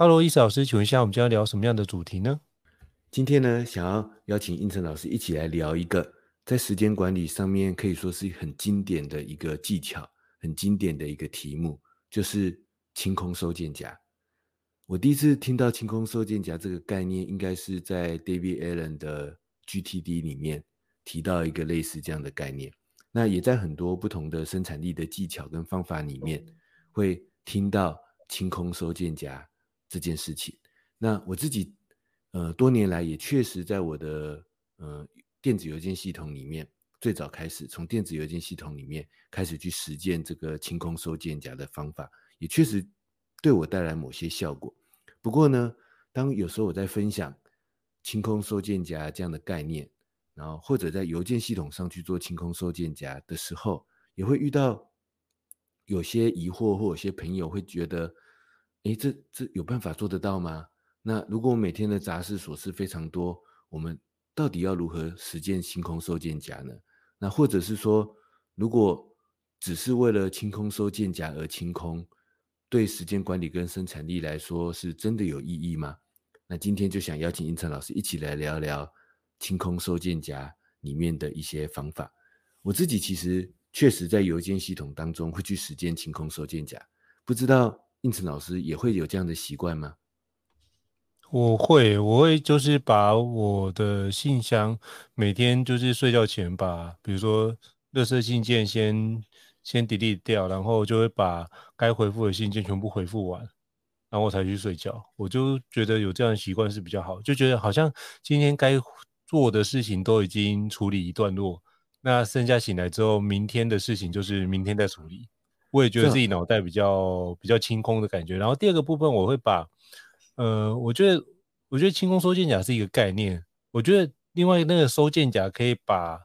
Hello，易老师，请问一下，我们将要聊什么样的主题呢？今天呢，想要邀请应成老师一起来聊一个在时间管理上面可以说是很经典的一个技巧，很经典的一个题目，就是清空收件夹。我第一次听到清空收件夹这个概念，应该是在 David Allen 的 GTD 里面提到一个类似这样的概念。那也在很多不同的生产力的技巧跟方法里面，会听到清空收件夹。这件事情，那我自己，呃，多年来也确实在我的呃电子邮件系统里面，最早开始从电子邮件系统里面开始去实践这个清空收件夹的方法，也确实对我带来某些效果。不过呢，当有时候我在分享清空收件夹这样的概念，然后或者在邮件系统上去做清空收件夹的时候，也会遇到有些疑惑，或有些朋友会觉得。诶，这这有办法做得到吗？那如果我每天的杂事琐事非常多，我们到底要如何实践清空收件夹呢？那或者是说，如果只是为了清空收件夹而清空，对时间管理跟生产力来说是真的有意义吗？那今天就想邀请胤丞老师一起来聊聊清空收件夹里面的一些方法。我自己其实确实在邮件系统当中会去实践清空收件夹，不知道。胤丞老师也会有这样的习惯吗？我会，我会就是把我的信箱每天就是睡觉前把，比如说垃圾信件先先 delete 掉，然后就会把该回复的信件全部回复完，然后我才去睡觉。我就觉得有这样的习惯是比较好，就觉得好像今天该做的事情都已经处理一段落，那剩下醒来之后，明天的事情就是明天再处理。我也觉得自己脑袋比较比较清空的感觉。然后第二个部分，我会把，呃，我觉得我觉得清空收件夹是一个概念。我觉得另外那个收件夹可以把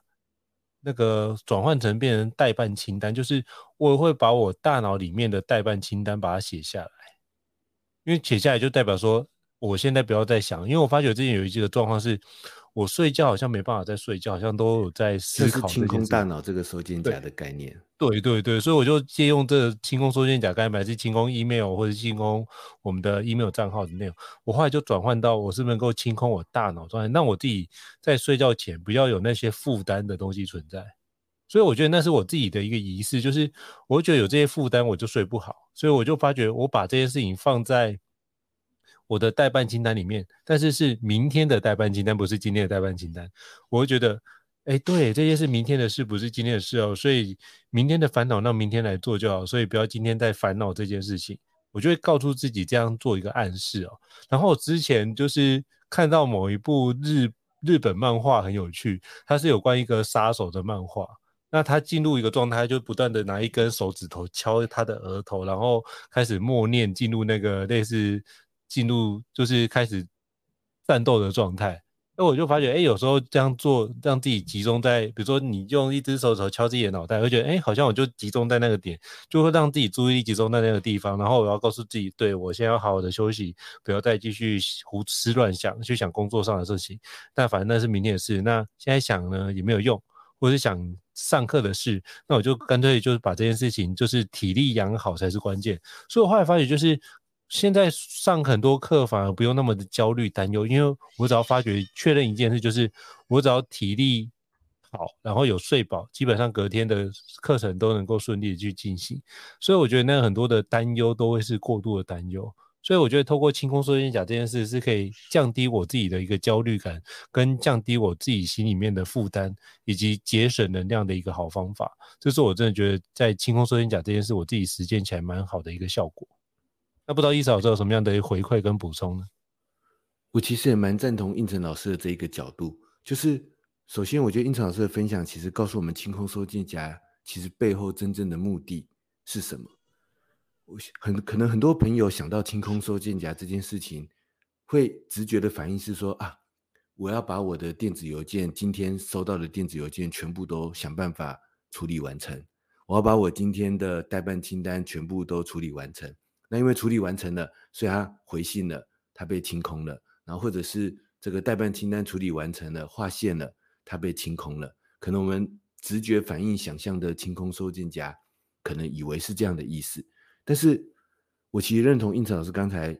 那个转换成变成代办清单，就是我会把我大脑里面的代办清单把它写下来，因为写下来就代表说我现在不要再想，因为我发觉之前有一个状况是。我睡觉好像没办法再睡觉，好像都有在思考。清空大脑这个收件夹的概念。对对对，所以我就借用这个清空收件夹概念，还是清空 email 或者清空我们的 email 账号的内容。我后来就转换到，我是不是能够清空我大脑状态，让我自己在睡觉前不要有那些负担的东西存在。所以我觉得那是我自己的一个仪式，就是我觉得有这些负担，我就睡不好。所以我就发觉，我把这些事情放在。我的待办清单里面，但是是明天的待办清单，不是今天的待办清单。我会觉得，哎，对，这些是明天的事，不是今天的事哦。所以明天的烦恼，让明天来做就好。所以不要今天再烦恼这件事情。我就会告诉自己这样做一个暗示哦。然后之前就是看到某一部日日本漫画很有趣，它是有关一个杀手的漫画。那他进入一个状态，就不断的拿一根手指头敲他的额头，然后开始默念，进入那个类似。进入就是开始战斗的状态，那我就发觉，哎，有时候这样做，让自己集中在，比如说你用一只手指头敲自己的脑袋，会觉得，哎，好像我就集中在那个点，就会让自己注意力集中在那个地方。然后我要告诉自己，对，我现在要好好的休息，不要再继续胡思乱想，去想工作上的事情。但反正那是明天的事，那现在想呢也没有用，或是想上课的事，那我就干脆就是把这件事情，就是体力养好才是关键。所以我后来发觉，就是。现在上很多课反而不用那么的焦虑担忧，因为我只要发觉确认一件事，就是我只要体力好，然后有睡饱，基本上隔天的课程都能够顺利的去进行。所以我觉得那很多的担忧都会是过度的担忧。所以我觉得透过清空收肩甲这件事是可以降低我自己的一个焦虑感，跟降低我自己心里面的负担，以及节省能量的一个好方法。这是我真的觉得在清空收肩甲这件事，我自己实践起来蛮好的一个效果。那不知道伊嫂有什么样的回馈跟补充呢？我其实也蛮赞同应成老师的这一个角度，就是首先我觉得应成老师的分享其实告诉我们清空收件夹其实背后真正的目的是什么。我很可能很多朋友想到清空收件夹这件事情，会直觉的反应是说啊，我要把我的电子邮件今天收到的电子邮件全部都想办法处理完成，我要把我今天的待办清单全部都处理完成。那因为处理完成了，所以他回信了，他被清空了。然后或者是这个代办清单处理完成了，划线了，他被清空了。可能我们直觉反应想象的清空收件夹，可能以为是这样的意思。但是我其实认同胤丞老师刚才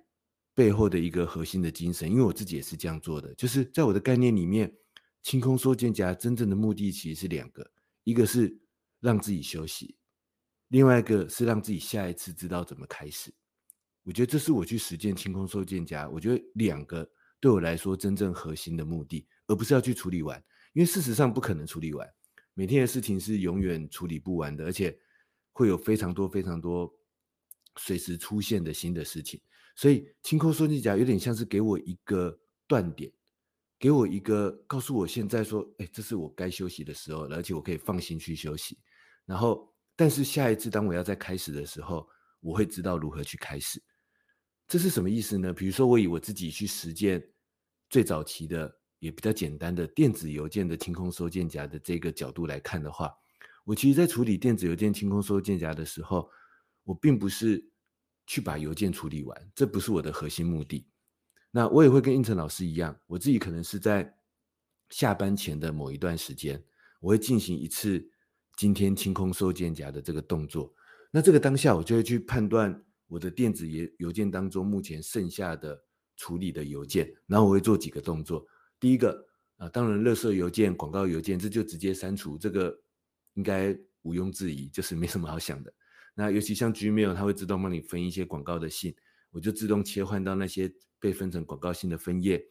背后的一个核心的精神，因为我自己也是这样做的。就是在我的概念里面，清空收件夹真正的目的其实是两个，一个是让自己休息，另外一个是让自己下一次知道怎么开始。我觉得这是我去实践清空收件夹，我觉得两个对我来说真正核心的目的，而不是要去处理完，因为事实上不可能处理完，每天的事情是永远处理不完的，而且会有非常多非常多随时出现的新的事情，所以清空收件夹有点像是给我一个断点，给我一个告诉我现在说，哎，这是我该休息的时候，而且我可以放心去休息，然后但是下一次当我要再开始的时候，我会知道如何去开始。这是什么意思呢？比如说，我以我自己去实践最早期的也比较简单的电子邮件的清空收件夹的这个角度来看的话，我其实在处理电子邮件清空收件夹的时候，我并不是去把邮件处理完，这不是我的核心目的。那我也会跟应成老师一样，我自己可能是在下班前的某一段时间，我会进行一次今天清空收件夹的这个动作。那这个当下，我就会去判断。我的电子邮邮件当中，目前剩下的处理的邮件，然后我会做几个动作。第一个啊，当然，垃圾邮件、广告邮件，这就直接删除，这个应该毋庸置疑，就是没什么好想的。那尤其像 Gmail，它会自动帮你分一些广告的信，我就自动切换到那些被分成广告信的分页。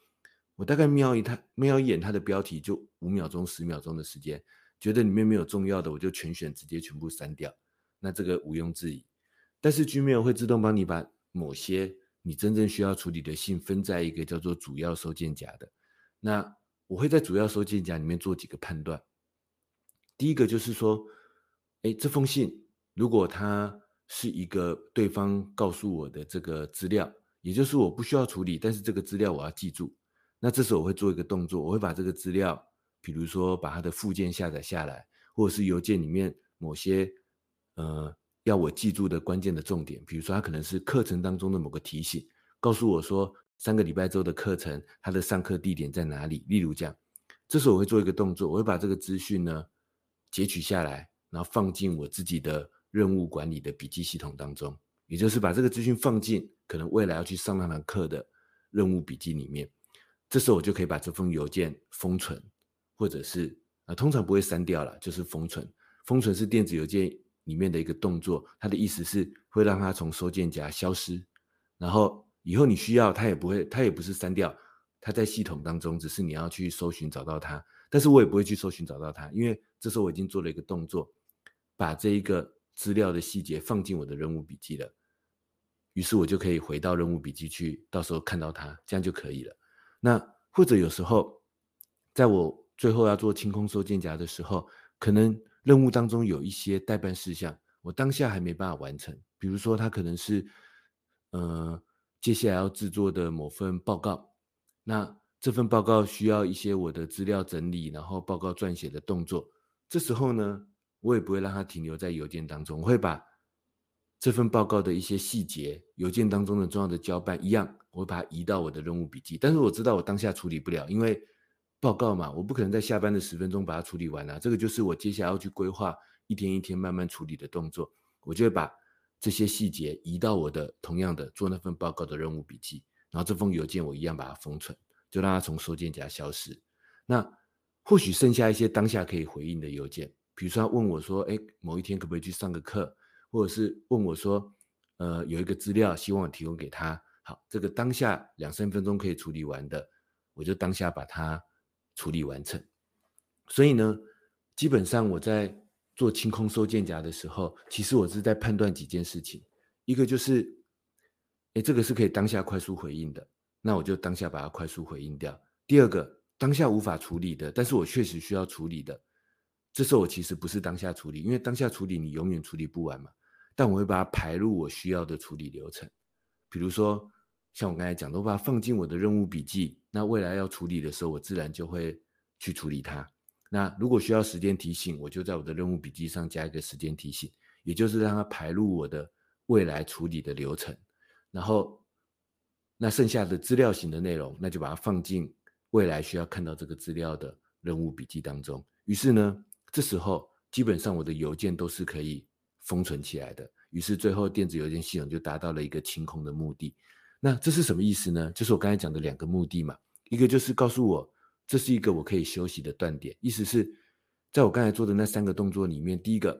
我大概瞄一它，瞄一眼它的标题，就五秒钟、十秒钟的时间，觉得里面没有重要的，我就全选，直接全部删掉。那这个毋庸置疑。但是 Gmail 会自动帮你把某些你真正需要处理的信分在一个叫做主要收件夹的。那我会在主要收件夹里面做几个判断。第一个就是说，哎，这封信如果它是一个对方告诉我的这个资料，也就是我不需要处理，但是这个资料我要记住，那这时候我会做一个动作，我会把这个资料，比如说把它的附件下载下来，或者是邮件里面某些呃。要我记住的关键的重点，比如说，它可能是课程当中的某个提醒，告诉我说三个礼拜之后的课程，它的上课地点在哪里。例如这样，这时候我会做一个动作，我会把这个资讯呢截取下来，然后放进我自己的任务管理的笔记系统当中，也就是把这个资讯放进可能未来要去上那堂课的任务笔记里面。这时候我就可以把这封邮件封存，或者是啊，通常不会删掉了，就是封存。封存是电子邮件。里面的一个动作，它的意思是会让它从收件夹消失，然后以后你需要它也不会，它也不是删掉，它在系统当中，只是你要去搜寻找到它，但是我也不会去搜寻找到它，因为这时候我已经做了一个动作，把这一个资料的细节放进我的任务笔记了，于是我就可以回到任务笔记去，到时候看到它，这样就可以了。那或者有时候，在我最后要做清空收件夹的时候，可能。任务当中有一些待办事项，我当下还没办法完成。比如说，它可能是，呃，接下来要制作的某份报告。那这份报告需要一些我的资料整理，然后报告撰写的动作。这时候呢，我也不会让它停留在邮件当中，我会把这份报告的一些细节，邮件当中的重要的交办一样，我会把它移到我的任务笔记。但是我知道我当下处理不了，因为报告嘛，我不可能在下班的十分钟把它处理完啊。这个就是我接下来要去规划一天一天慢慢处理的动作。我就会把这些细节移到我的同样的做那份报告的任务笔记，然后这封邮件我一样把它封存。就让它从收件夹消失。那或许剩下一些当下可以回应的邮件，比如说他问我说：“哎，某一天可不可以去上个课？”或者是问我说：“呃，有一个资料希望我提供给他。”好，这个当下两三分钟可以处理完的，我就当下把它处理完成。所以呢，基本上我在做清空收件夹的时候，其实我是在判断几件事情。一个就是，哎，这个是可以当下快速回应的。那我就当下把它快速回应掉。第二个，当下无法处理的，但是我确实需要处理的，这时候我其实不是当下处理，因为当下处理你永远处理不完嘛。但我会把它排入我需要的处理流程。比如说，像我刚才讲的，我把它放进我的任务笔记，那未来要处理的时候，我自然就会去处理它。那如果需要时间提醒，我就在我的任务笔记上加一个时间提醒，也就是让它排入我的未来处理的流程，然后。那剩下的资料型的内容，那就把它放进未来需要看到这个资料的任务笔记当中。于是呢，这时候基本上我的邮件都是可以封存起来的。于是最后电子邮件系统就达到了一个清空的目的。那这是什么意思呢？就是我刚才讲的两个目的嘛。一个就是告诉我这是一个我可以休息的断点，意思是在我刚才做的那三个动作里面，第一个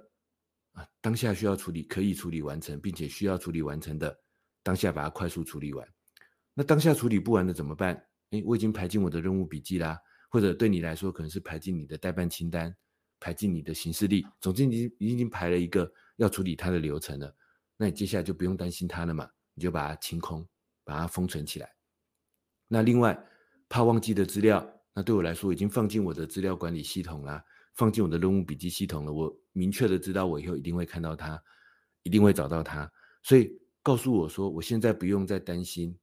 啊，当下需要处理可以处理完成，并且需要处理完成的，当下把它快速处理完。那当下处理不完的怎么办？诶，我已经排进我的任务笔记啦，或者对你来说可能是排进你的待办清单，排进你的行事历，总之你已经排了一个要处理它的流程了。那你接下来就不用担心它了嘛，你就把它清空，把它封存起来。那另外怕忘记的资料，那对我来说已经放进我的资料管理系统啦，放进我的任务笔记系统了。我明确的知道我以后一定会看到它，一定会找到它，所以告诉我说，我现在不用再担心。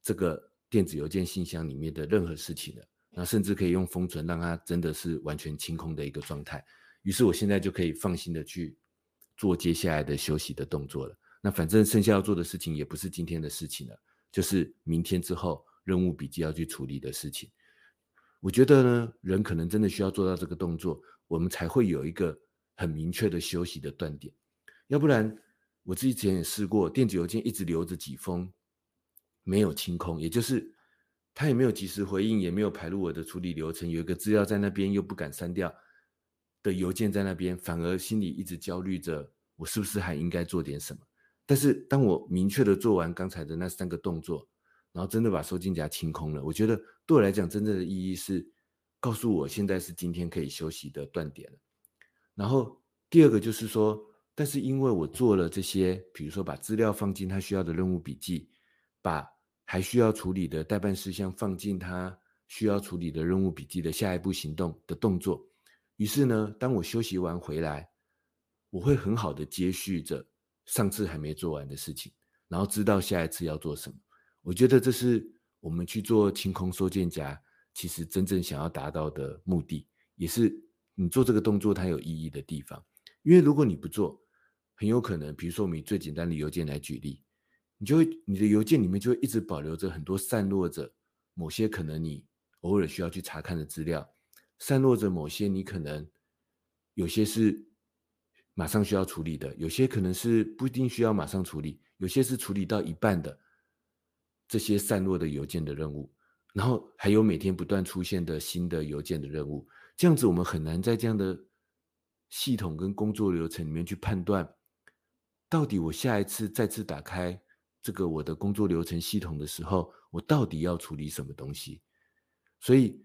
这个电子邮件信箱里面的任何事情了，那甚至可以用封存，让它真的是完全清空的一个状态。于是我现在就可以放心的去做接下来的休息的动作了。那反正剩下要做的事情也不是今天的事情了，就是明天之后任务笔记要去处理的事情。我觉得呢，人可能真的需要做到这个动作，我们才会有一个很明确的休息的断点。要不然，我自己之前也试过，电子邮件一直留着几封。没有清空，也就是他也没有及时回应，也没有排入我的处理流程。有一个资料在那边，又不敢删掉的邮件在那边，反而心里一直焦虑着，我是不是还应该做点什么？但是当我明确的做完刚才的那三个动作，然后真的把收金夹清空了，我觉得对我来讲，真正的意义是告诉我现在是今天可以休息的断点了。然后第二个就是说，但是因为我做了这些，比如说把资料放进他需要的任务笔记，把还需要处理的待办事项放进他需要处理的任务笔记的下一步行动的动作。于是呢，当我休息完回来，我会很好的接续着上次还没做完的事情，然后知道下一次要做什么。我觉得这是我们去做清空收件夹，其实真正想要达到的目的，也是你做这个动作它有意义的地方。因为如果你不做，很有可能，比如说我们以最简单的邮件来举例。你就会，你的邮件里面就会一直保留着很多散落着某些可能你偶尔需要去查看的资料，散落着某些你可能有些是马上需要处理的，有些可能是不一定需要马上处理，有些是处理到一半的这些散落的邮件的任务，然后还有每天不断出现的新的邮件的任务，这样子我们很难在这样的系统跟工作流程里面去判断，到底我下一次再次打开。这个我的工作流程系统的时候，我到底要处理什么东西？所以，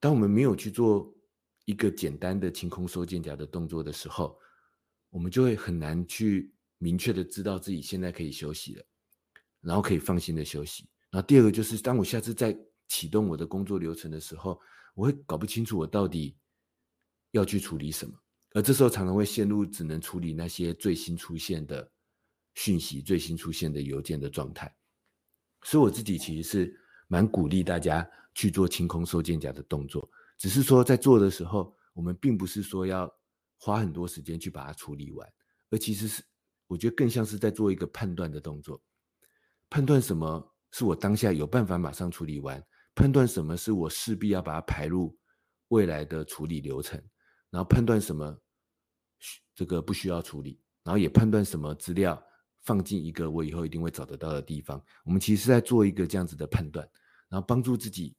当我们没有去做一个简单的清空收件夹的动作的时候，我们就会很难去明确的知道自己现在可以休息了，然后可以放心的休息。然后第二个就是，当我下次再启动我的工作流程的时候，我会搞不清楚我到底要去处理什么，而这时候常常会陷入只能处理那些最新出现的讯息最新出现的邮件的状态，所以我自己其实是蛮鼓励大家去做清空收件夹的动作。只是说在做的时候，我们并不是说要花很多时间去把它处理完，而其实是我觉得更像是在做一个判断的动作，判断什么是我当下有办法马上处理完，判断什么是我势必要把它排入未来的处理流程，然后判断什么这个不需要处理，然后也判断什么资料放进一个我以后一定会找得到的地方。我们其实是在做一个这样子的判断，然后帮助自己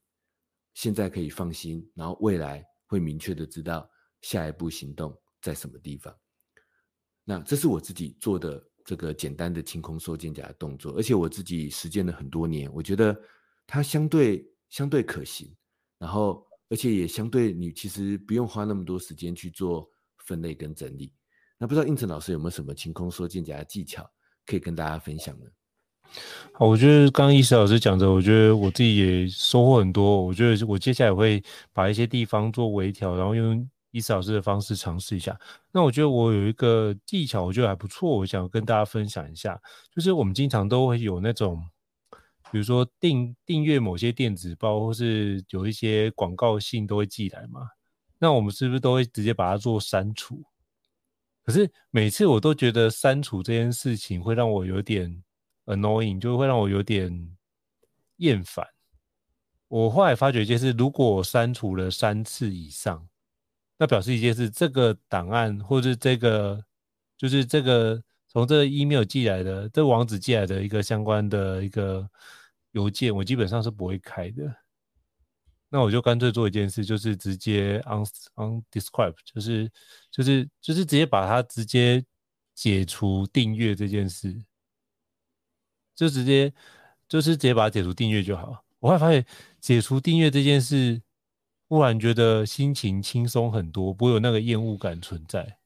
现在可以放心，然后未来会明确的知道下一步行动在什么地方。那这是我自己做的这个简单的清空收肩胛的动作，而且我自己实践了很多年，我觉得它相对相对可行，然后而且也相对你其实不用花那么多时间去做分类跟整理。那不知道应成老师有没有什么清空收肩胛的技巧可以跟大家分享呢？好，我觉得刚刚医师老师讲的，我觉得我自己也收获很多。我觉得我接下来会把一些地方做微调，然后用。医师老师的方式尝试一下，那我觉得我有一个技巧，我觉得还不错，我想跟大家分享一下。就是我们经常都会有那种，比如说订订阅某些电子报，或是有一些广告信都会寄来嘛。那我们是不是都会直接把它做删除？可是每次我都觉得删除这件事情会让我有点 annoying，就会让我有点厌烦。我后来发觉一件事，如果我删除了三次以上，那表示一件事，这个档案或者这个就是这个从这 email 寄来的这个网址寄来的一个相关的一个邮件，我基本上是不会开的。那我就干脆做一件事，就是直接 un undescribe，就是就是就是直接把它直接解除订阅这件事，就直接就是直接把它解除订阅就好。我会发现解除订阅这件事。忽然觉得心情轻松很多，不会有那个厌恶感存在。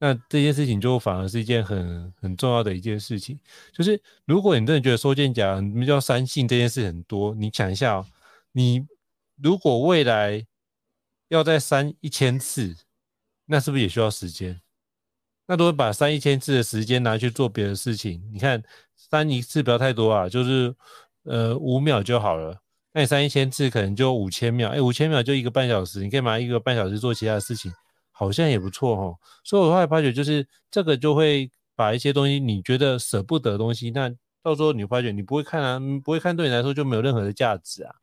那这件事情就反而是一件很很重要的一件事情。就是如果你真的觉得收件夹，你们叫删信这件事很多，你想一下哦，你如果未来要再删一千次，那是不是也需要时间？那如果把删一千次的时间拿去做别的事情，你看删一次不要太多啊，就是呃五秒就好了。那你删一千次可能就五千秒，哎，五千秒就一个半小时，你可以拿一个半小时做其他的事情，好像也不错哦。所以我后来发觉，就是这个就会把一些东西你觉得舍不得的东西，那到时候你发觉你不会看啊，不会看对你来说就没有任何的价值啊。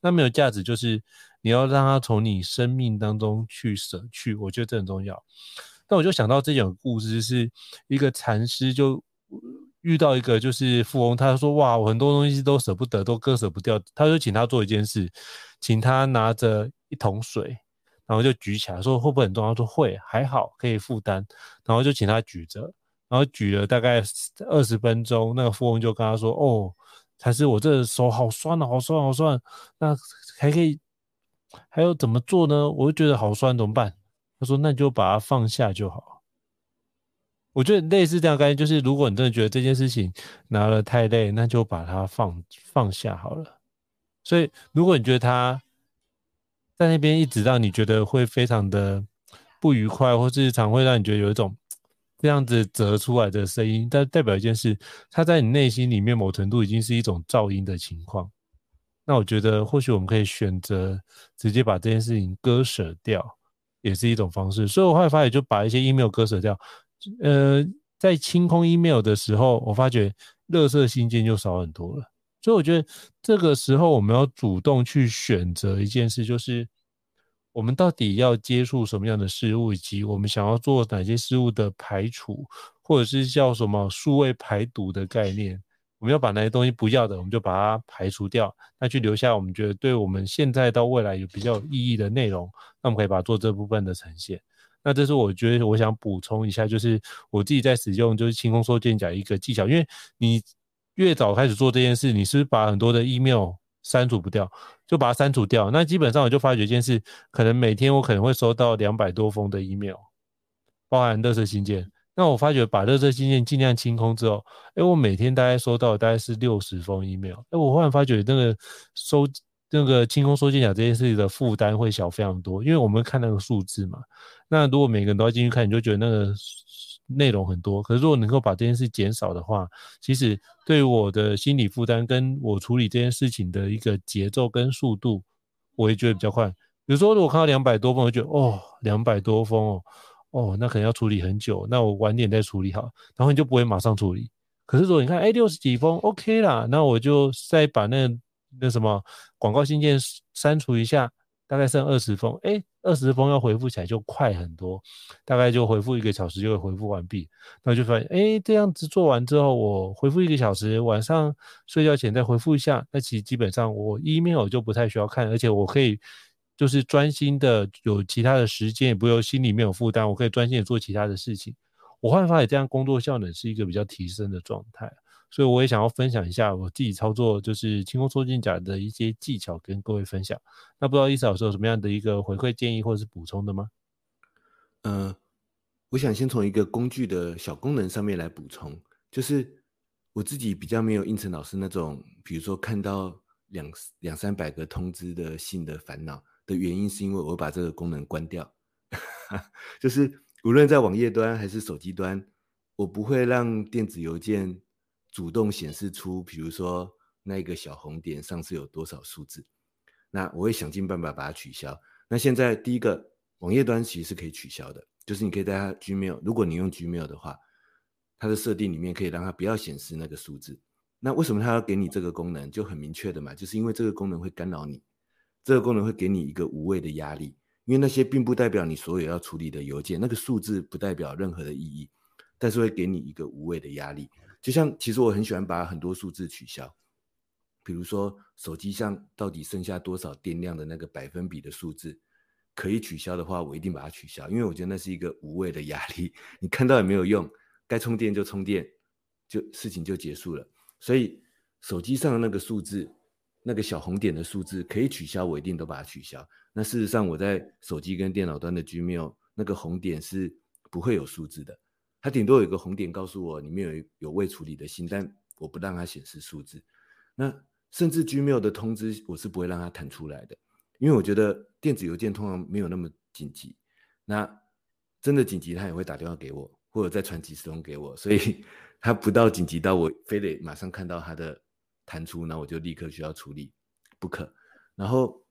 那没有价值就是你要让它从你生命当中去舍去，我觉得这很重要。但我就想到这种故事，是一个禅师就。遇到一个就是富翁，他说：“哇，我很多东西都舍不得，都割舍不掉。”他就请他做一件事，请他拿着一桶水，然后就举起来，说：“会不会很重？”他说：“会，还好，可以负担。”然后就请他举着，然后举了大概二十分钟。那个富翁就跟他说：“哦，禅师，我这手好酸啊，好酸，好酸。那还可以，还要怎么做呢？我就觉得好酸，怎么办？”他说：“那你就把它放下就好。”我觉得类似这样概念，就是如果你真的觉得这件事情拿了太累，那就把它放放下好了。所以，如果你觉得他在那边一直让你觉得会非常的不愉快，或是常会让你觉得有一种这样子折出来的声音，但代表一件事，他在你内心里面某程度已经是一种噪音的情况。那我觉得或许我们可以选择直接把这件事情割舍掉，也是一种方式。所以我后来发现，就把一些 email 割舍掉。呃，在清空 email 的时候，我发觉垃圾信件就少很多了。所以我觉得这个时候我们要主动去选择一件事，就是我们到底要接触什么样的事物，以及我们想要做哪些事物的排除，或者是叫什么数位排毒的概念。我们要把那些东西不要的，我们就把它排除掉，那去留下我们觉得对我们现在到未来有比较有意义的内容，那我们可以把它做这部分的呈现。那这是我觉得我想补充一下，就是我自己在使用就是清空收件夹一个技巧，因为你越早开始做这件事，你是不是把很多的 email 删除不掉，就把它删除掉。那基本上我就发觉一件事，可能每天我可能会收到两百多封的 email，包含垃圾信件。那我发觉把垃圾信件尽量清空之后，哎，我每天大概收到大概是六十封 email。哎，我忽然发觉那个收那个清空收件夹这件事的负担会小非常多，因为我们看那个数字嘛。那如果每个人都要进去看，你就觉得那个内容很多。可是如果能够把这件事减少的话，其实对我的心理负担跟我处理这件事情的一个节奏跟速度，我也觉得比较快。比如说，如果看到两百多封，我就觉得哦，两百多封哦，哦，那可能要处理很久，那我晚点再处理好，然后你就不会马上处理。可是如果你看，哎，六十几封，OK 啦，那我就再把那那什么广告信件删除一下，大概剩二十封，哎，二十封要回复起来就快很多，大概就回复一个小时就会回复完毕。那就发现，哎，这样子做完之后，我回复一个小时，晚上睡觉前再回复一下，那其实基本上我 email 就不太需要看，而且我可以。就是专心的，有其他的时间，也不用心里面有负担，我可以专心的做其他的事情。我后来发现这样工作效能是一个比较提升的状态，所以我也想要分享一下我自己操作就是清空收件夹的一些技巧跟各位分享。那不知道伊思老师有什么样的一个回馈建议或者是补充的吗？呃，我想先从一个工具的小功能上面来补充，就是我自己比较没有胤丞老师那种，比如说看到两两三百个通知的信的烦恼。的原因是因为我把这个功能关掉，就是无论在网页端还是手机端，我不会让电子邮件主动显示出，比如说那个小红点上次有多少数字，那我会想尽办法把它取消。那现在第一个网页端其实是可以取消的，就是你可以在它 Gmail，如果你用 Gmail 的话，它的设定里面可以让它不要显示那个数字。那为什么它要给你这个功能？就很明确的嘛，就是因为这个功能会干扰你。这个功能会给你一个无谓的压力，因为那些并不代表你所有要处理的邮件，那个数字不代表任何的意义，但是会给你一个无谓的压力。就像其实我很喜欢把很多数字取消，比如说手机上到底剩下多少电量的那个百分比的数字，可以取消的话，我一定把它取消，因为我觉得那是一个无谓的压力，你看到也没有用，该充电就充电，就事情就结束了。所以手机上的那个数字。那个小红点的数字可以取消，我一定都把它取消。那事实上，我在手机跟电脑端的 Gmail 那个红点是不会有数字的，它顶多有一个红点告诉我里面有有未处理的信，但我不让它显示数字。那甚至 Gmail 的通知我是不会让它弹出来的，因为我觉得电子邮件通常没有那么紧急。那真的紧急，他也会打电话给我，或者再传几十通给我，所以 他不到紧急到我非得马上看到他的。弹出，那我就立刻需要处理，不可。然后，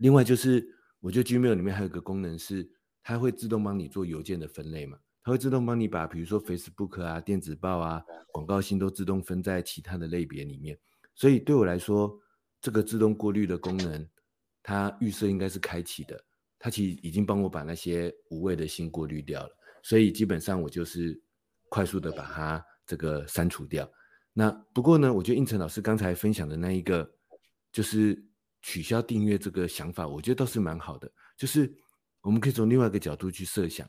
另外就是，我觉得 Gmail 里面还有一个功能是，它会自动帮你做邮件的分类嘛，它会自动帮你把，比如说 Facebook 啊、电子报啊、广告信都自动分在其他的类别里面。所以对我来说，这个自动过滤的功能，它预设应该是开启的，它其实已经帮我把那些无谓的信过滤掉了。所以基本上我就是快速的把它这个删除掉。那不过呢，我觉得应成老师刚才分享的那一个，就是取消订阅这个想法，我觉得倒是蛮好的。就是我们可以从另外一个角度去设想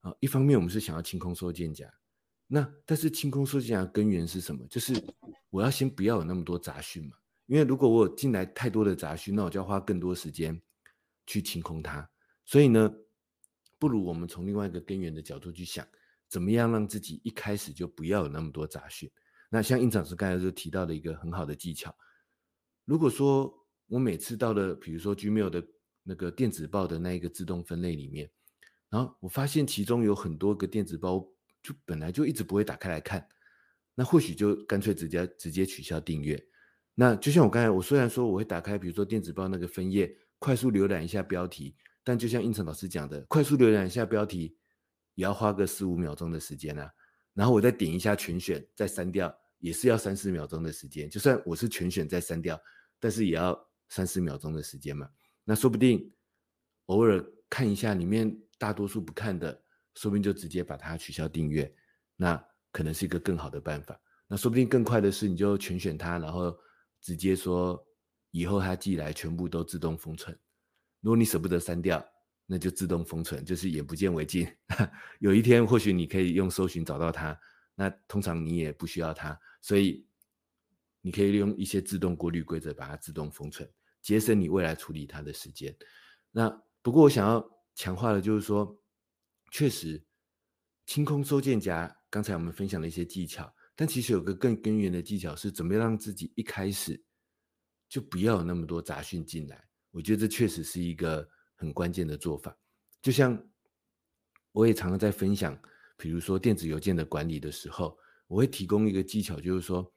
啊，一方面我们是想要清空收件夹，那但是清空收件夹的根源是什么？就是我要先不要有那么多杂讯嘛，因为如果我进来太多的杂讯，那我就要花更多时间去清空它。所以呢，不如我们从另外一个根源的角度去想，怎么样让自己一开始就不要有那么多杂讯。那像胤丞老师刚才就提到的一个很好的技巧，如果说我每次到了，比如说 Gmail 的那个电子报的那一个自动分类里面，然后我发现其中有很多个电子包，就本来就一直不会打开来看，那或许就干脆直接直接取消订阅。那就像我刚才，我虽然说我会打开，比如说电子包那个分页，快速浏览一下标题，但就像胤丞老师讲的，快速浏览一下标题，也要花个四五秒钟的时间啊。然后我再点一下全选，再删掉。也是要三四秒钟的时间，就算我是全选再删掉，但是也要三四秒钟的时间嘛。那说不定偶尔看一下里面大多数不看的，说不定就直接把它取消订阅，那可能是一个更好的办法。那说不定更快的是，你就全选它，然后直接说以后它寄来全部都自动封存。如果你舍不得删掉，那就自动封存，就是眼不见为净。有一天或许你可以用搜寻找到它。那通常你也不需要它，所以你可以利用一些自动过滤规则把它自动封存，节省你未来处理它的时间。那不过我想要强化的就是说，确实清空收件夹，刚才我们分享了一些技巧，但其实有个更根源的技巧是怎么样让自己一开始就不要有那么多杂讯进来。我觉得这确实是一个很关键的做法。就像我也常常在分享，比如说电子邮件的管理的时候，我会提供一个技巧，就是说，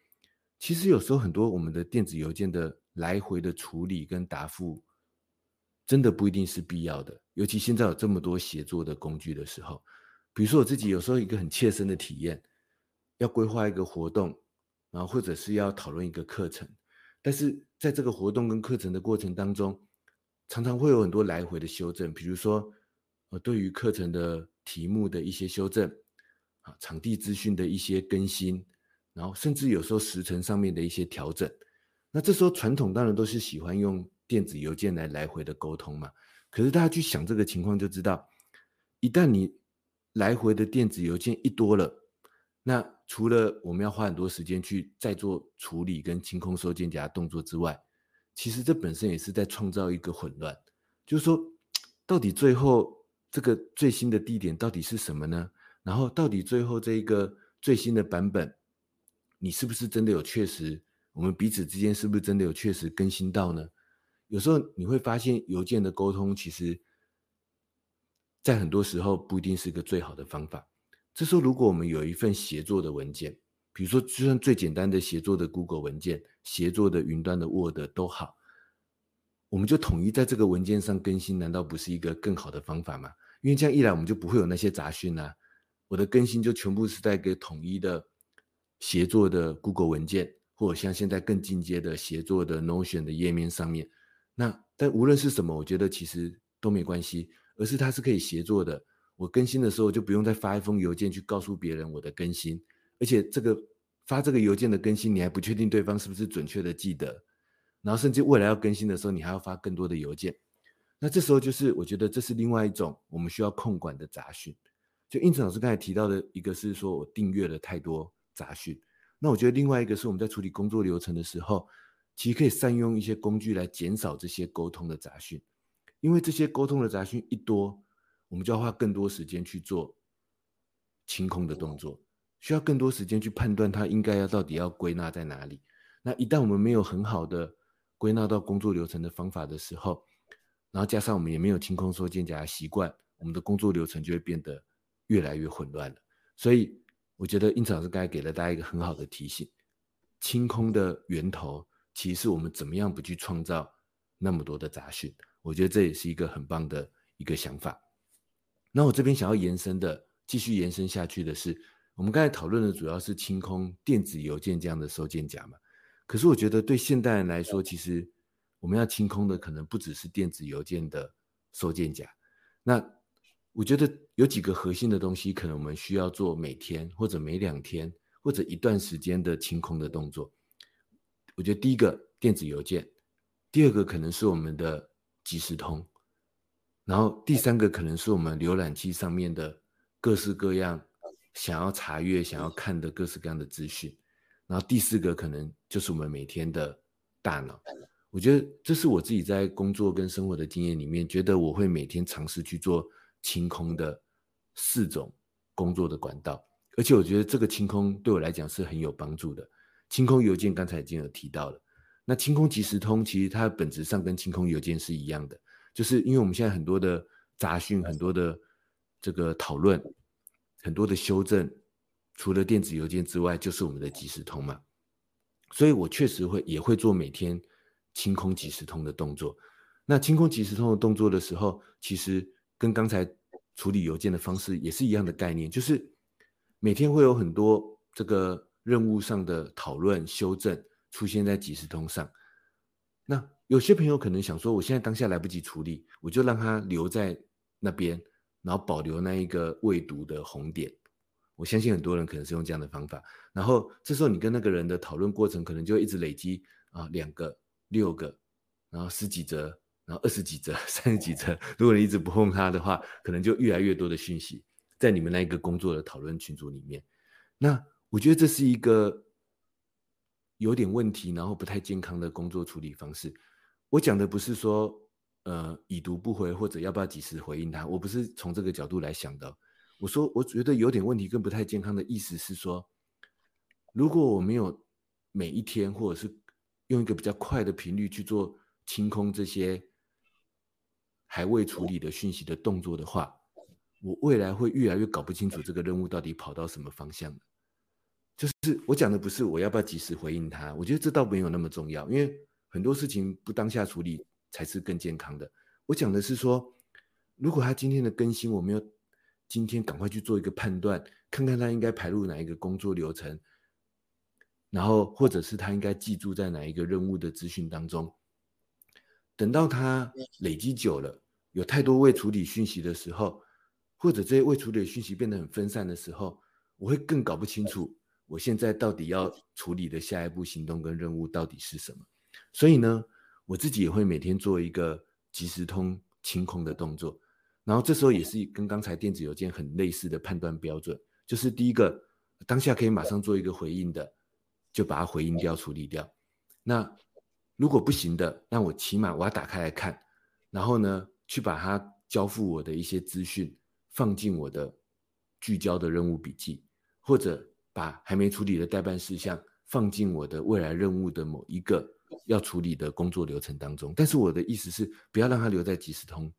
其实有时候很多我们的电子邮件的来回的处理跟答复，真的不一定是必要的。尤其现在有这么多协作的工具的时候，比如说我自己有时候一个很切身的体验，要规划一个活动，然后或者是要讨论一个课程，但是在这个活动跟课程的过程当中，常常会有很多来回的修正，比如说，呃，对于课程的题目的一些修正，啊，场地资讯的一些更新，然后甚至有时候时程上面的一些调整，那这时候传统当然都是喜欢用电子邮件来来回的沟通嘛。可是大家去想这个情况就知道，一旦你来回的电子邮件一多了，那除了我们要花很多时间去再做处理跟清空收件夹动作之外，其实这本身也是在创造一个混乱，就是说，到底最后这个最新的地点到底是什么呢？然后到底最后这一个最新的版本，你是不是真的有确实，我们彼此之间是不是真的有确实更新到呢？有时候你会发现，邮件的沟通其实，在很多时候不一定是个最好的方法。这时候，如果我们有一份协作的文件，比如说就算最简单的协作的 Google 文件、协作的云端的 Word 都好，我们就统一在这个文件上更新，难道不是一个更好的方法吗？因为这样一来，我们就不会有那些杂讯啊。我的更新就全部是在一个统一的协作的 Google 文件，或者像现在更进阶的协作的 Notion 的页面上面。那但无论是什么，我觉得其实都没关系，而是它是可以协作的。我更新的时候就不用再发一封邮件去告诉别人我的更新，而且这个发这个邮件的更新，你还不确定对方是不是准确的记得，然后甚至未来要更新的时候，你还要发更多的邮件。那这时候就是我觉得这是另外一种我们需要控管的杂讯。就应成老师刚才提到的一个是说我订阅了太多杂讯，那我觉得另外一个是我们在处理工作流程的时候。其实可以善用一些工具来减少这些沟通的杂讯，因为这些沟通的杂讯一多，我们就要花更多时间去做清空的动作，需要更多时间去判断它应该要到底要归纳在哪里。那一旦我们没有很好的归纳到工作流程的方法的时候，然后加上我们也没有清空收件夹的习惯，我们的工作流程就会变得越来越混乱了。所以我觉得胤丞老师刚才给了大家一个很好的提醒：清空的源头。其实我们怎么样不去创造那么多的杂讯？我觉得这也是一个很棒的一个想法。那我这边想要延伸的，继续延伸下去的是，我们刚才讨论的主要是清空电子邮件这样的收件夹嘛。可是我觉得对现代人来说，其实我们要清空的可能不只是电子邮件的收件夹。那我觉得有几个核心的东西，可能我们需要做每天或者每两天或者一段时间的清空的动作。我觉得第一个电子邮件，第二个可能是我们的即时通，然后第三个可能是我们浏览器上面的各式各样想要查阅、想要看的各式各样的资讯，然后第四个可能就是我们每天的大脑。我觉得这是我自己在工作跟生活的经验里面，觉得我会每天尝试去做清空的四种工作的管道，而且我觉得这个清空对我来讲是很有帮助的。清空邮件刚才已经有提到了，那清空即时通其实它本质上跟清空邮件是一样的，就是因为我们现在很多的杂讯、很多的这个讨论、很多的修正，除了电子邮件之外，就是我们的即时通嘛。所以我确实会也会做每天清空即时通的动作。那清空即时通的动作的时候，其实跟刚才处理邮件的方式也是一样的概念，就是每天会有很多这个。任务上的讨论修正出现在即时通上，那有些朋友可能想说，我现在当下来不及处理，我就让它留在那边，然后保留那一个未读的红点。我相信很多人可能是用这样的方法，然后这时候你跟那个人的讨论过程可能就一直累积啊，两个、六个，然后十几折，然后二十几折、三十几折。如果你一直不碰它的话，可能就越来越多的讯息在你们那一个工作的讨论群组里面，那。我觉得这是一个有点问题，然后不太健康的工作处理方式。我讲的不是说，呃，已读不回或者要不要及时回应他，我不是从这个角度来想的。我说，我觉得有点问题跟不太健康的意思是说，如果我没有每一天或者是用一个比较快的频率去做清空这些还未处理的讯息的动作的话，我未来会越来越搞不清楚这个任务到底跑到什么方向。就是我讲的不是我要不要及时回应他，我觉得这倒没有那么重要，因为很多事情不当下处理才是更健康的。我讲的是说，如果他今天的更新我没有今天赶快去做一个判断，看看他应该排入哪一个工作流程，然后或者是他应该记住在哪一个任务的资讯当中，等到他累积久了，有太多未处理讯息的时候，或者这些未处理讯息变得很分散的时候，我会更搞不清楚。我现在到底要处理的下一步行动跟任务到底是什么？所以呢，我自己也会每天做一个即时通清空的动作，然后这时候也是跟刚才电子邮件很类似的判断标准，就是第一个当下可以马上做一个回应的，就把它回应掉、处理掉。那如果不行的，那我起码我要打开来看，然后呢，去把它交付我的一些资讯放进我的聚焦的任务笔记，或者。把还没处理的待办事项放进我的未来任务的某一个要处理的工作流程当中，但是我的意思是不要让它留在即时通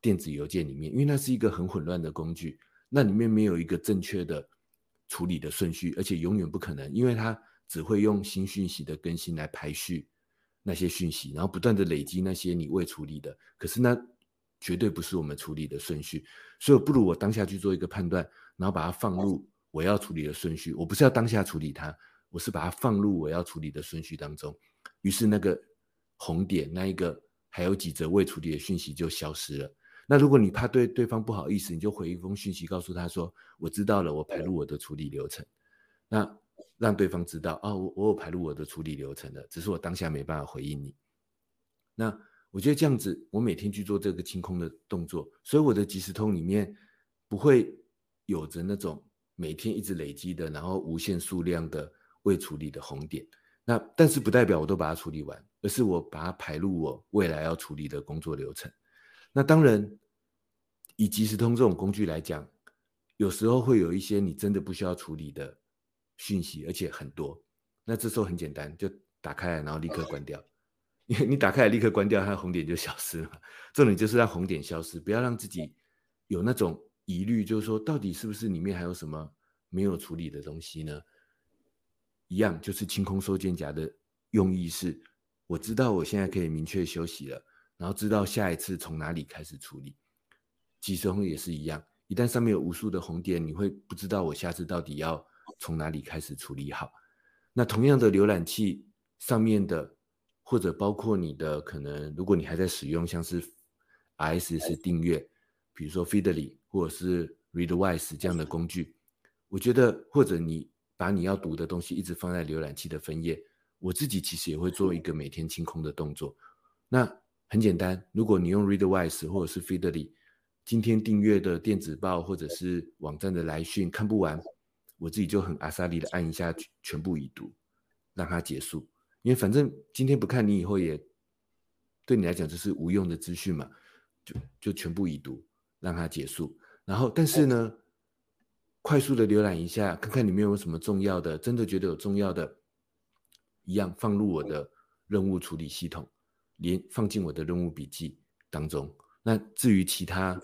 电子邮件里面，因为那是一个很混乱的工具，那里面没有一个正确的处理的顺序，而且永远不可能，因为它只会用新讯息的更新来排序那些讯息，然后不断的累积那些你未处理的，可是那绝对不是我们处理的顺序，所以不如我当下去做一个判断，然后把它放入。我要处理的顺序，我不是要当下处理它，我是把它放入我要处理的顺序当中。于是那个红点，那一个还有几则未处理的讯息就消失了。那如果你怕对对方不好意思，你就回一封讯息告诉他说：“我知道了，我排入我的处理流程。”那让对方知道啊，我我有排入我的处理流程了，只是我当下没办法回应你。那我觉得这样子，我每天去做这个清空的动作，所以我的即时通里面不会有着那种。每天一直累积的，然后无限数量的未处理的红点，那但是不代表我都把它处理完，而是我把它排入我未来要处理的工作流程。那当然，以即时通这种工具来讲，有时候会有一些你真的不需要处理的讯息，而且很多。那这时候很简单，就打开来，然后立刻关掉，因为你打开来立刻关掉，它的红点就消失了。重点就是让红点消失，不要让自己有那种。疑虑就是说，到底是不是里面还有什么没有处理的东西呢？一样，就是清空收件夹的用意是，我知道我现在可以明确休息了，然后知道下一次从哪里开始处理。即时通也是一样，一旦上面有无数的红点，你会不知道我下次到底要从哪里开始处理好。那同样的浏览器上面的，或者包括你的可能，如果你还在使用像是 RSS 订阅，比如说 Feedly。或者是 Readwise 这样的工具，我觉得或者你把你要读的东西一直放在浏览器的分页，我自己其实也会做一个每天清空的动作。那很简单，如果你用 Readwise 或者是 Feedly，今天订阅的电子报或者是网站的来讯看不完，我自己就很阿萨利的按一下全部已读，让它结束。因为反正今天不看，你以后也对你来讲就是无用的资讯嘛，就就全部已读，让它结束。然后，但是呢，快速的浏览一下，看看里面有什么重要的，真的觉得有重要的，一样放入我的任务处理系统，连放进我的任务笔记当中。那至于其他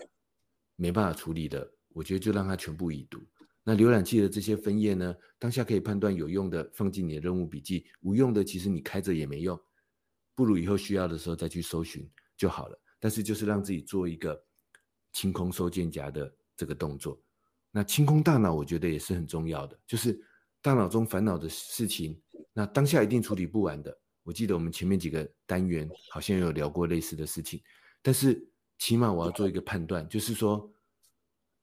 没办法处理的，我觉得就让它全部已读。那浏览器的这些分页呢，当下可以判断有用的放进你的任务笔记，无用的其实你开着也没用，不如以后需要的时候再去搜寻就好了。但是就是让自己做一个。清空收件夹的这个动作，那清空大脑，我觉得也是很重要的。就是大脑中烦恼的事情，那当下一定处理不完的。我记得我们前面几个单元好像有聊过类似的事情，但是起码我要做一个判断，就是说，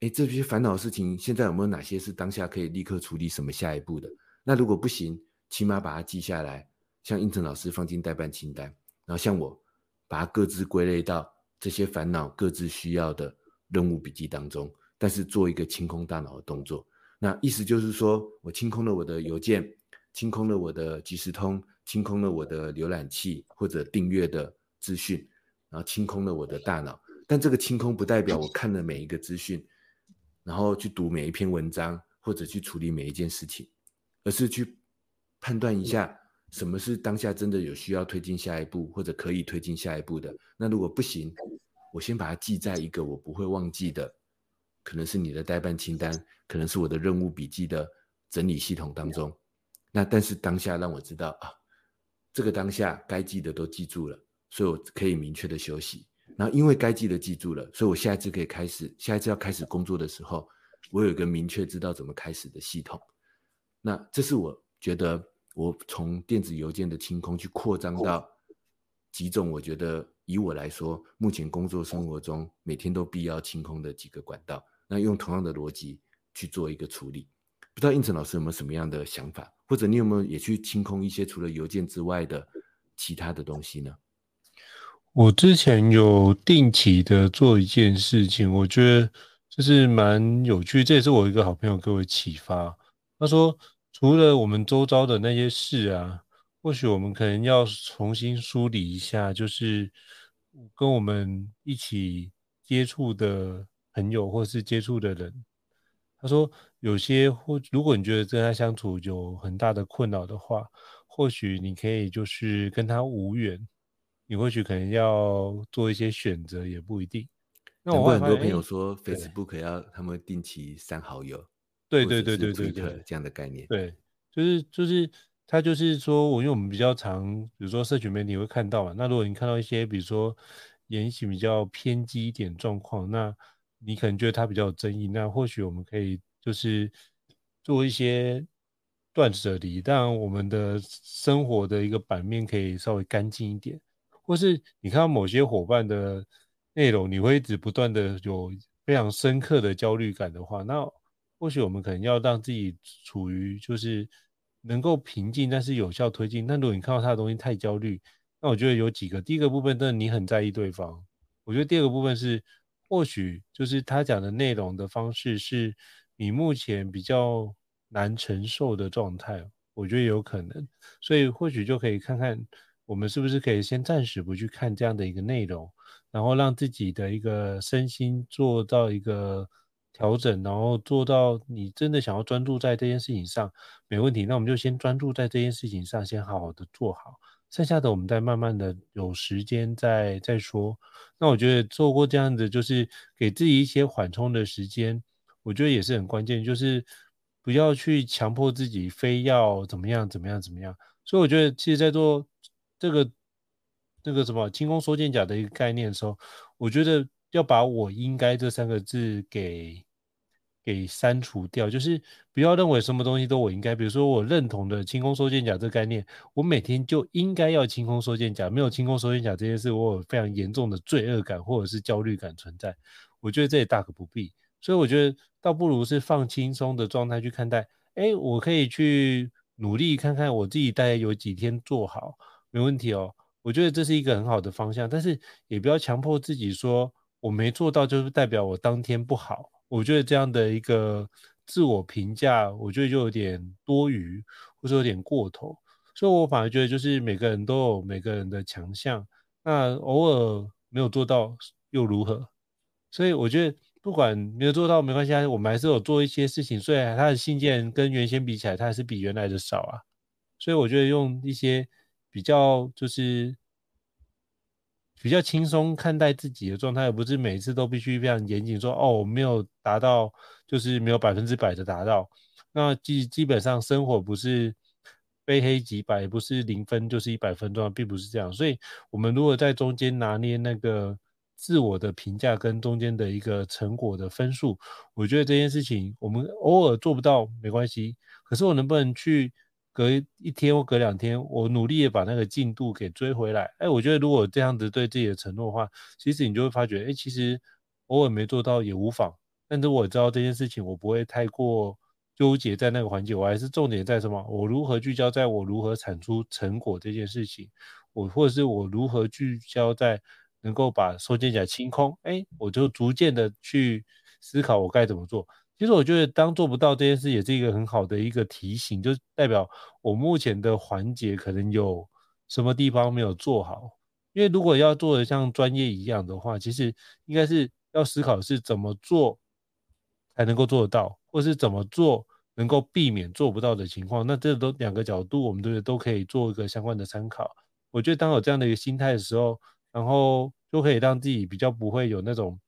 哎，这些烦恼的事情现在有没有哪些是当下可以立刻处理什么下一步的？那如果不行，起码把它记下来，像应成老师放进待办清单，然后像我把它各自归类到这些烦恼各自需要的。任务笔记当中，但是做一个清空大脑的动作，那意思就是说我清空了我的邮件，清空了我的即时通，清空了我的浏览器或者订阅的资讯，然后清空了我的大脑。但这个清空不代表我看了每一个资讯，然后去读每一篇文章或者去处理每一件事情，而是去判断一下什么是当下真的有需要推进下一步，或者可以推进下一步的？那如果不行，我先把它记在一个我不会忘记的，可能是你的待办清单，可能是我的任务笔记的整理系统当中。那但是当下让我知道啊，这个当下该记得都记住了，所以我可以明确的休息。然后因为该记得记住了，所以我下一次可以开始，下一次要开始工作的时候，我有一个明确知道怎么开始的系统。那这是我觉得。我从电子邮件的清空去扩张到几种，我觉得以我来说，目前工作生活中每天都必要清空的几个管道，那用同样的逻辑去做一个处理。不知道应成老师有没有什么样的想法，或者你有没有也去清空一些除了邮件之外的其他的东西呢？我之前有定期的做一件事情，我觉得就是蛮有趣，这也是我一个好朋友给我启发。他说。除了我们周遭的那些事啊，或许我们可能要重新梳理一下，就是跟我们一起接触的朋友或是接触的人。他说，有些或如果你觉得跟他相处有很大的困扰的话，或许你可以就是跟他无缘，你或许可能要做一些选择，也不一定。那我很多朋友说，Facebook 要他们定期删好友。对对对对对对，这样的概念。对，就是就是他就是说，我因为我们比较常，比如说社群媒体会看到嘛。那如果你看到一些，比如说言行比较偏激一点状况，那你可能觉得他比较有争议，那或许我们可以就是做一些断舍离，让我们的生活的一个版面可以稍微干净一点。或是你看到某些伙伴的内容，你会一直不断的有非常深刻的焦虑感的话，那。或许我们可能要让自己处于就是能够平静，但是有效推进。但如果你看到他的东西太焦虑，那我觉得有几个，第一个部分，真的你很在意对方。我觉得第二个部分是，或许就是他讲的内容的方式是你目前比较难承受的状态，我觉得有可能。所以或许就可以看看，我们是不是可以先暂时不去看这样的一个内容，然后让自己的一个身心做到一个。调整，然后做到你真的想要专注在这件事情上，没问题。那我们就先专注在这件事情上，先好好的做好，剩下的我们再慢慢的有时间再再说。那我觉得做过这样子，就是给自己一些缓冲的时间，我觉得也是很关键，就是不要去强迫自己非要怎么样怎么样怎么样。所以我觉得，其实，在做这个这个什么清空收件夹的一个概念的时候，我觉得要把我应该这三个字给。给删除掉，就是不要认为什么东西都我应该。比如说，我认同的清空收件夹这个概念，我每天就应该要清空收件夹。没有清空收件夹这件事，我有非常严重的罪恶感或者是焦虑感存在。我觉得这也大可不必。所以我觉得倒不如是放轻松的状态去看待。哎，我可以去努力看看我自己大概有几天做好，没问题哦。我觉得这是一个很好的方向，但是也不要强迫自己说我没做到就是代表我当天不好。我觉得这样的一个自我评价，我觉得就有点多余，或者有点过头，所以我反而觉得就是每个人都有每个人的强项，那偶尔没有做到又如何？所以我觉得不管没有做到没关系，我们还是有做一些事情，虽然他的信件跟原先比起来，他还是比原来的少啊，所以我觉得用一些比较就是。比较轻松看待自己的状态，而不是每次都必须非常严谨说哦，我没有达到，就是没有百分之百的达到。那基基本上生活不是非黑即白，不是零分就是一百分状，并不是这样。所以，我们如果在中间拿捏那个自我的评价跟中间的一个成果的分数，我觉得这件事情我们偶尔做不到没关系。可是我能不能去？隔一天或隔两天，我努力的把那个进度给追回来。哎，我觉得如果这样子对自己的承诺的话，其实你就会发觉，哎，其实偶尔没做到也无妨。但是我知道这件事情，我不会太过纠结在那个环节，我还是重点在什么？我如何聚焦在我如何产出成果这件事情，我或者是我如何聚焦在能够把收件夹清空，哎，我就逐渐的去思考我该怎么做。其实我觉得，当做不到这件事，也是一个很好的一个提醒，就代表我目前的环节可能有什么地方没有做好。因为如果要做的像专业一样的话，其实应该是要思考是怎么做才能够做得到，或是怎么做能够避免做不到的情况。那这都两个角度，我们都都可以做一个相关的参考。我觉得当有这样的一个心态的时候，然后就可以让自己比较不会有那种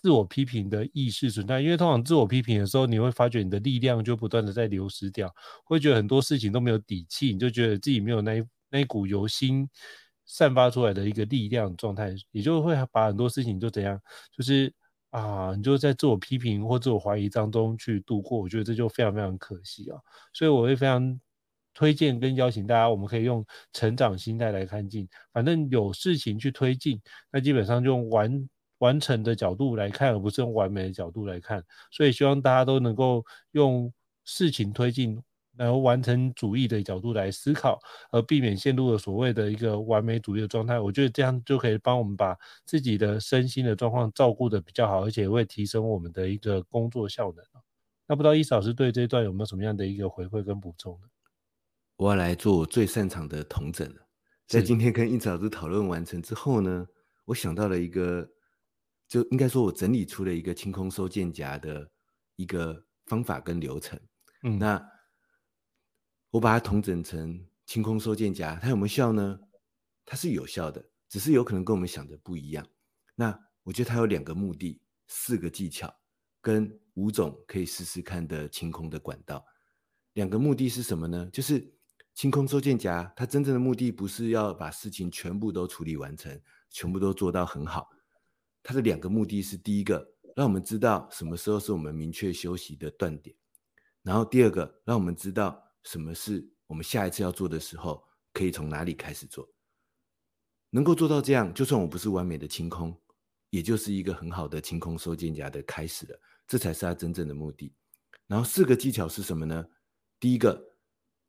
自我批评的意识存在。因为通常自我批评的时候，你会发觉你的力量就不断的在流失掉，会觉得很多事情都没有底气，你就觉得自己没有那一那一股由心散发出来的一个力量状态，也就会把很多事情就怎样，就是啊，你就在自我批评或自我怀疑当中去度过。我觉得这就非常非常可惜啊，所以我会非常。推荐跟邀请大家，我们可以用成长心态来看进，反正有事情去推进，那基本上就完完成的角度来看，而不是用完美的角度来看。所以希望大家都能够用事情推进，然后完成主义的角度来思考，而避免陷入了所谓的一个完美主义的状态。我觉得这样就可以帮我们把自己的身心的状况照顾的比较好，而且会提升我们的一个工作效能。那不知道伊老师对这一段有没有什么样的一个回馈跟补充呢？我要来做我最擅长的同整了。在今天跟英子老师讨论完成之后呢，我想到了一个，就应该说我整理出了一个清空收件夹的一个方法跟流程。嗯，那我把它统整成清空收件夹，它有没有效呢？它是有效的，只是有可能跟我们想的不一样。那我觉得它有两个目的，四个技巧，跟五种可以试试看的清空的管道。两个目的是什么呢？就是。清空收件夹，它真正的目的不是要把事情全部都处理完成，全部都做到很好。它的两个目的是：第一个，让我们知道什么时候是我们明确休息的断点；然后第二个，让我们知道什么是我们下一次要做的时候，可以从哪里开始做。能够做到这样，就算我不是完美的清空，也就是一个很好的清空收件夹的开始了。这才是它真正的目的。然后四个技巧是什么呢？第一个。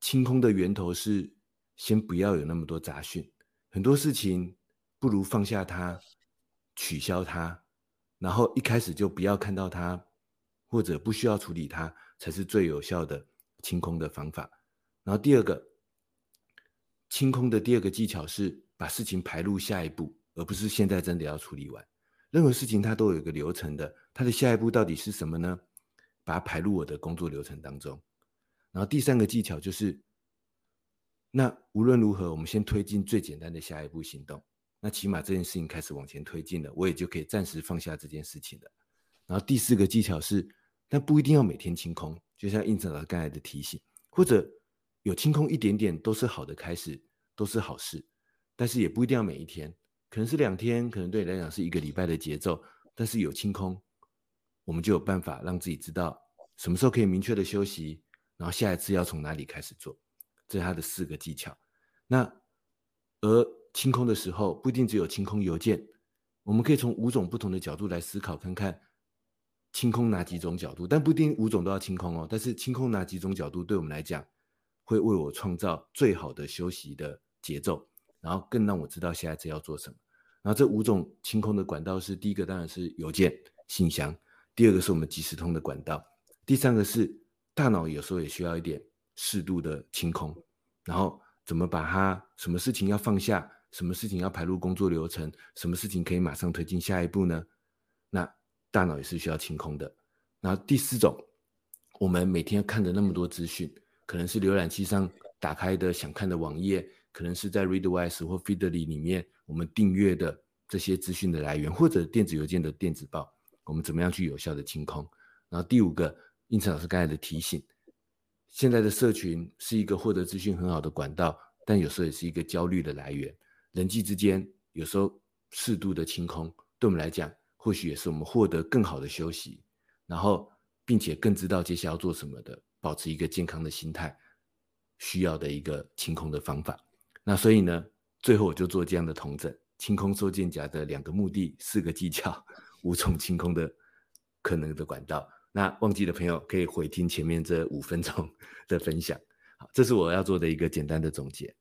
清空的源头是先不要有那么多杂讯，很多事情不如放下它，取消它，然后一开始就不要看到它，或者不需要处理它，才是最有效的清空的方法。然后第二个，清空的第二个技巧是把事情排入下一步，而不是现在真的要处理完。任何事情它都有一个流程的，它的下一步到底是什么呢？把它排入我的工作流程当中。然后第三个技巧就是，那无论如何，我们先推进最简单的下一步行动。那起码这件事情开始往前推进了，我也就可以暂时放下这件事情了。然后第四个技巧是，但不一定要每天清空，就像印证了刚才的提醒，或者有清空一点点都是好的开始，都是好事。但是也不一定要每一天，可能是两天，可能对你来讲是一个礼拜的节奏。但是有清空，我们就有办法让自己知道什么时候可以明确的休息。然后下一次要从哪里开始做，这是他的四个技巧。那而清空的时候，不一定只有清空邮件，我们可以从五种不同的角度来思考，看看清空哪几种角度，但不一定五种都要清空哦。但是清空哪几种角度，对我们来讲，会为我创造最好的休息的节奏，然后更让我知道下一次要做什么。然后这五种清空的管道是：第一个当然是邮件、信箱；第二个是我们即时通的管道；第三个是。大脑有时候也需要一点适度的清空，然后怎么把它，什么事情要放下，什么事情要排入工作流程，什么事情可以马上推进下一步呢？那大脑也是需要清空的。然后第四种，我们每天看的那么多资讯，可能是浏览器上打开的想看的网页，可能是在 Readwise 或 Feedly 里面我们订阅的这些资讯的来源，或者电子邮件的电子报，我们怎么样去有效的清空？然后第五个。因此，老师刚才的提醒，现在的社群是一个获得资讯很好的管道，但有时候也是一个焦虑的来源。人际之间有时候适度的清空，对我们来讲，或许也是我们获得更好的休息，然后并且更知道接下来要做什么的，保持一个健康的心态，需要的一个清空的方法。那所以呢，最后我就做这样的统整：清空收件夹的两个目的，四个技巧，五种清空的可能的管道。那忘记的朋友可以回听前面这五分钟的分享。好，这是我要做的一个简单的总结。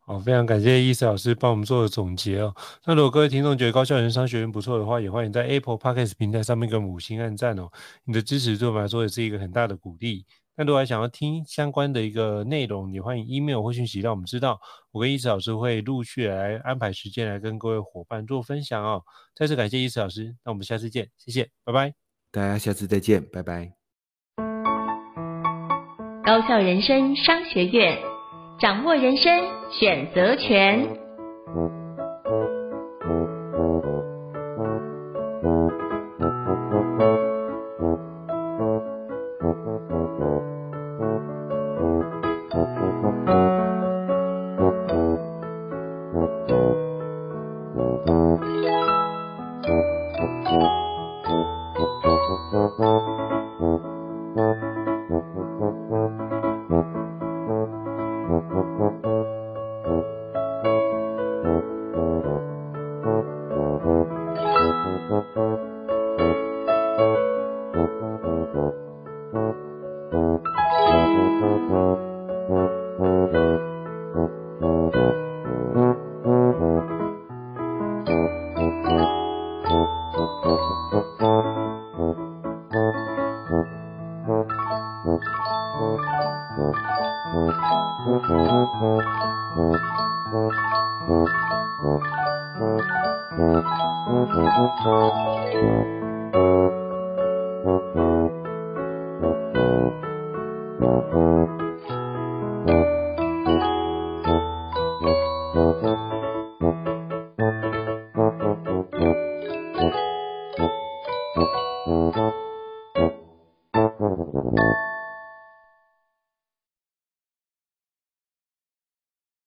好，非常感谢伊思老师帮我们做的总结哦。那如果各位听众觉得高校人生商学院不错的话，也欢迎在 Apple Podcast 平台上面给我们五星按赞哦。你的支持对我们来说也是一个很大的鼓励。那如果还想要听相关的一个内容，也欢迎 email 或讯息让我们知道。我跟伊思老师会陆续来安排时间来跟各位伙伴做分享哦。再次感谢伊思老师，那我们下次见，谢谢，拜拜。大家下次再见，拜拜。高校人生商学院，掌握人生选择权。